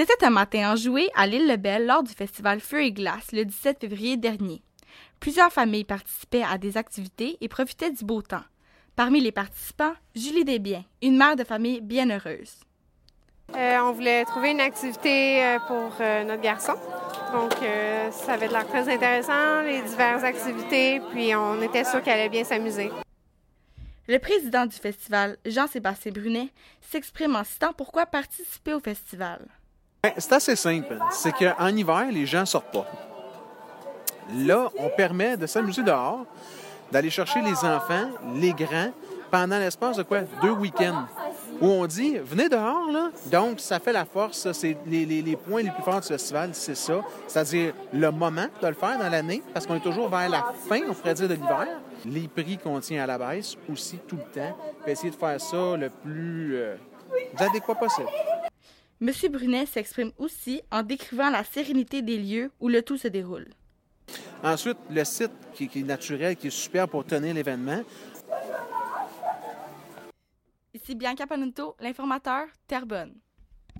C'était un matin enjoué à l'île Lebel lors du festival Feu et Glace le 17 février dernier. Plusieurs familles participaient à des activités et profitaient du beau temps. Parmi les participants, Julie Desbiens, une mère de famille bien heureuse. Euh, on voulait trouver une activité euh, pour euh, notre garçon. Donc, ça avait l'air très intéressant, les diverses activités, puis on était sûr qu'elle allait bien s'amuser. Le président du festival, Jean-Sébastien Brunet, s'exprime en citant pourquoi participer au festival? Ben, c'est assez simple. C'est qu'en hiver, les gens ne sortent pas. Là, on permet de s'amuser dehors, d'aller chercher les enfants, les grands, pendant l'espace de quoi? Deux week-ends. Où on dit, venez dehors, là. Donc, ça fait la force. C'est les, points les plus forts du festival, c'est ça. C'est-à-dire le moment de le faire dans l'année, parce qu'on est toujours vers la fin, on pourrait dire, de l'hiver. Les prix qu'on tient à la baisse aussi tout le temps. Puis essayer de faire ça le plus euh, adéquat possible. M. Brunet s'exprime aussi en décrivant la sérénité des lieux où le tout se déroule. Ensuite, le site qui, est naturel, qui est super pour tenir l'événement. Ici Bianca Panunto, l'informateur Terrebonne.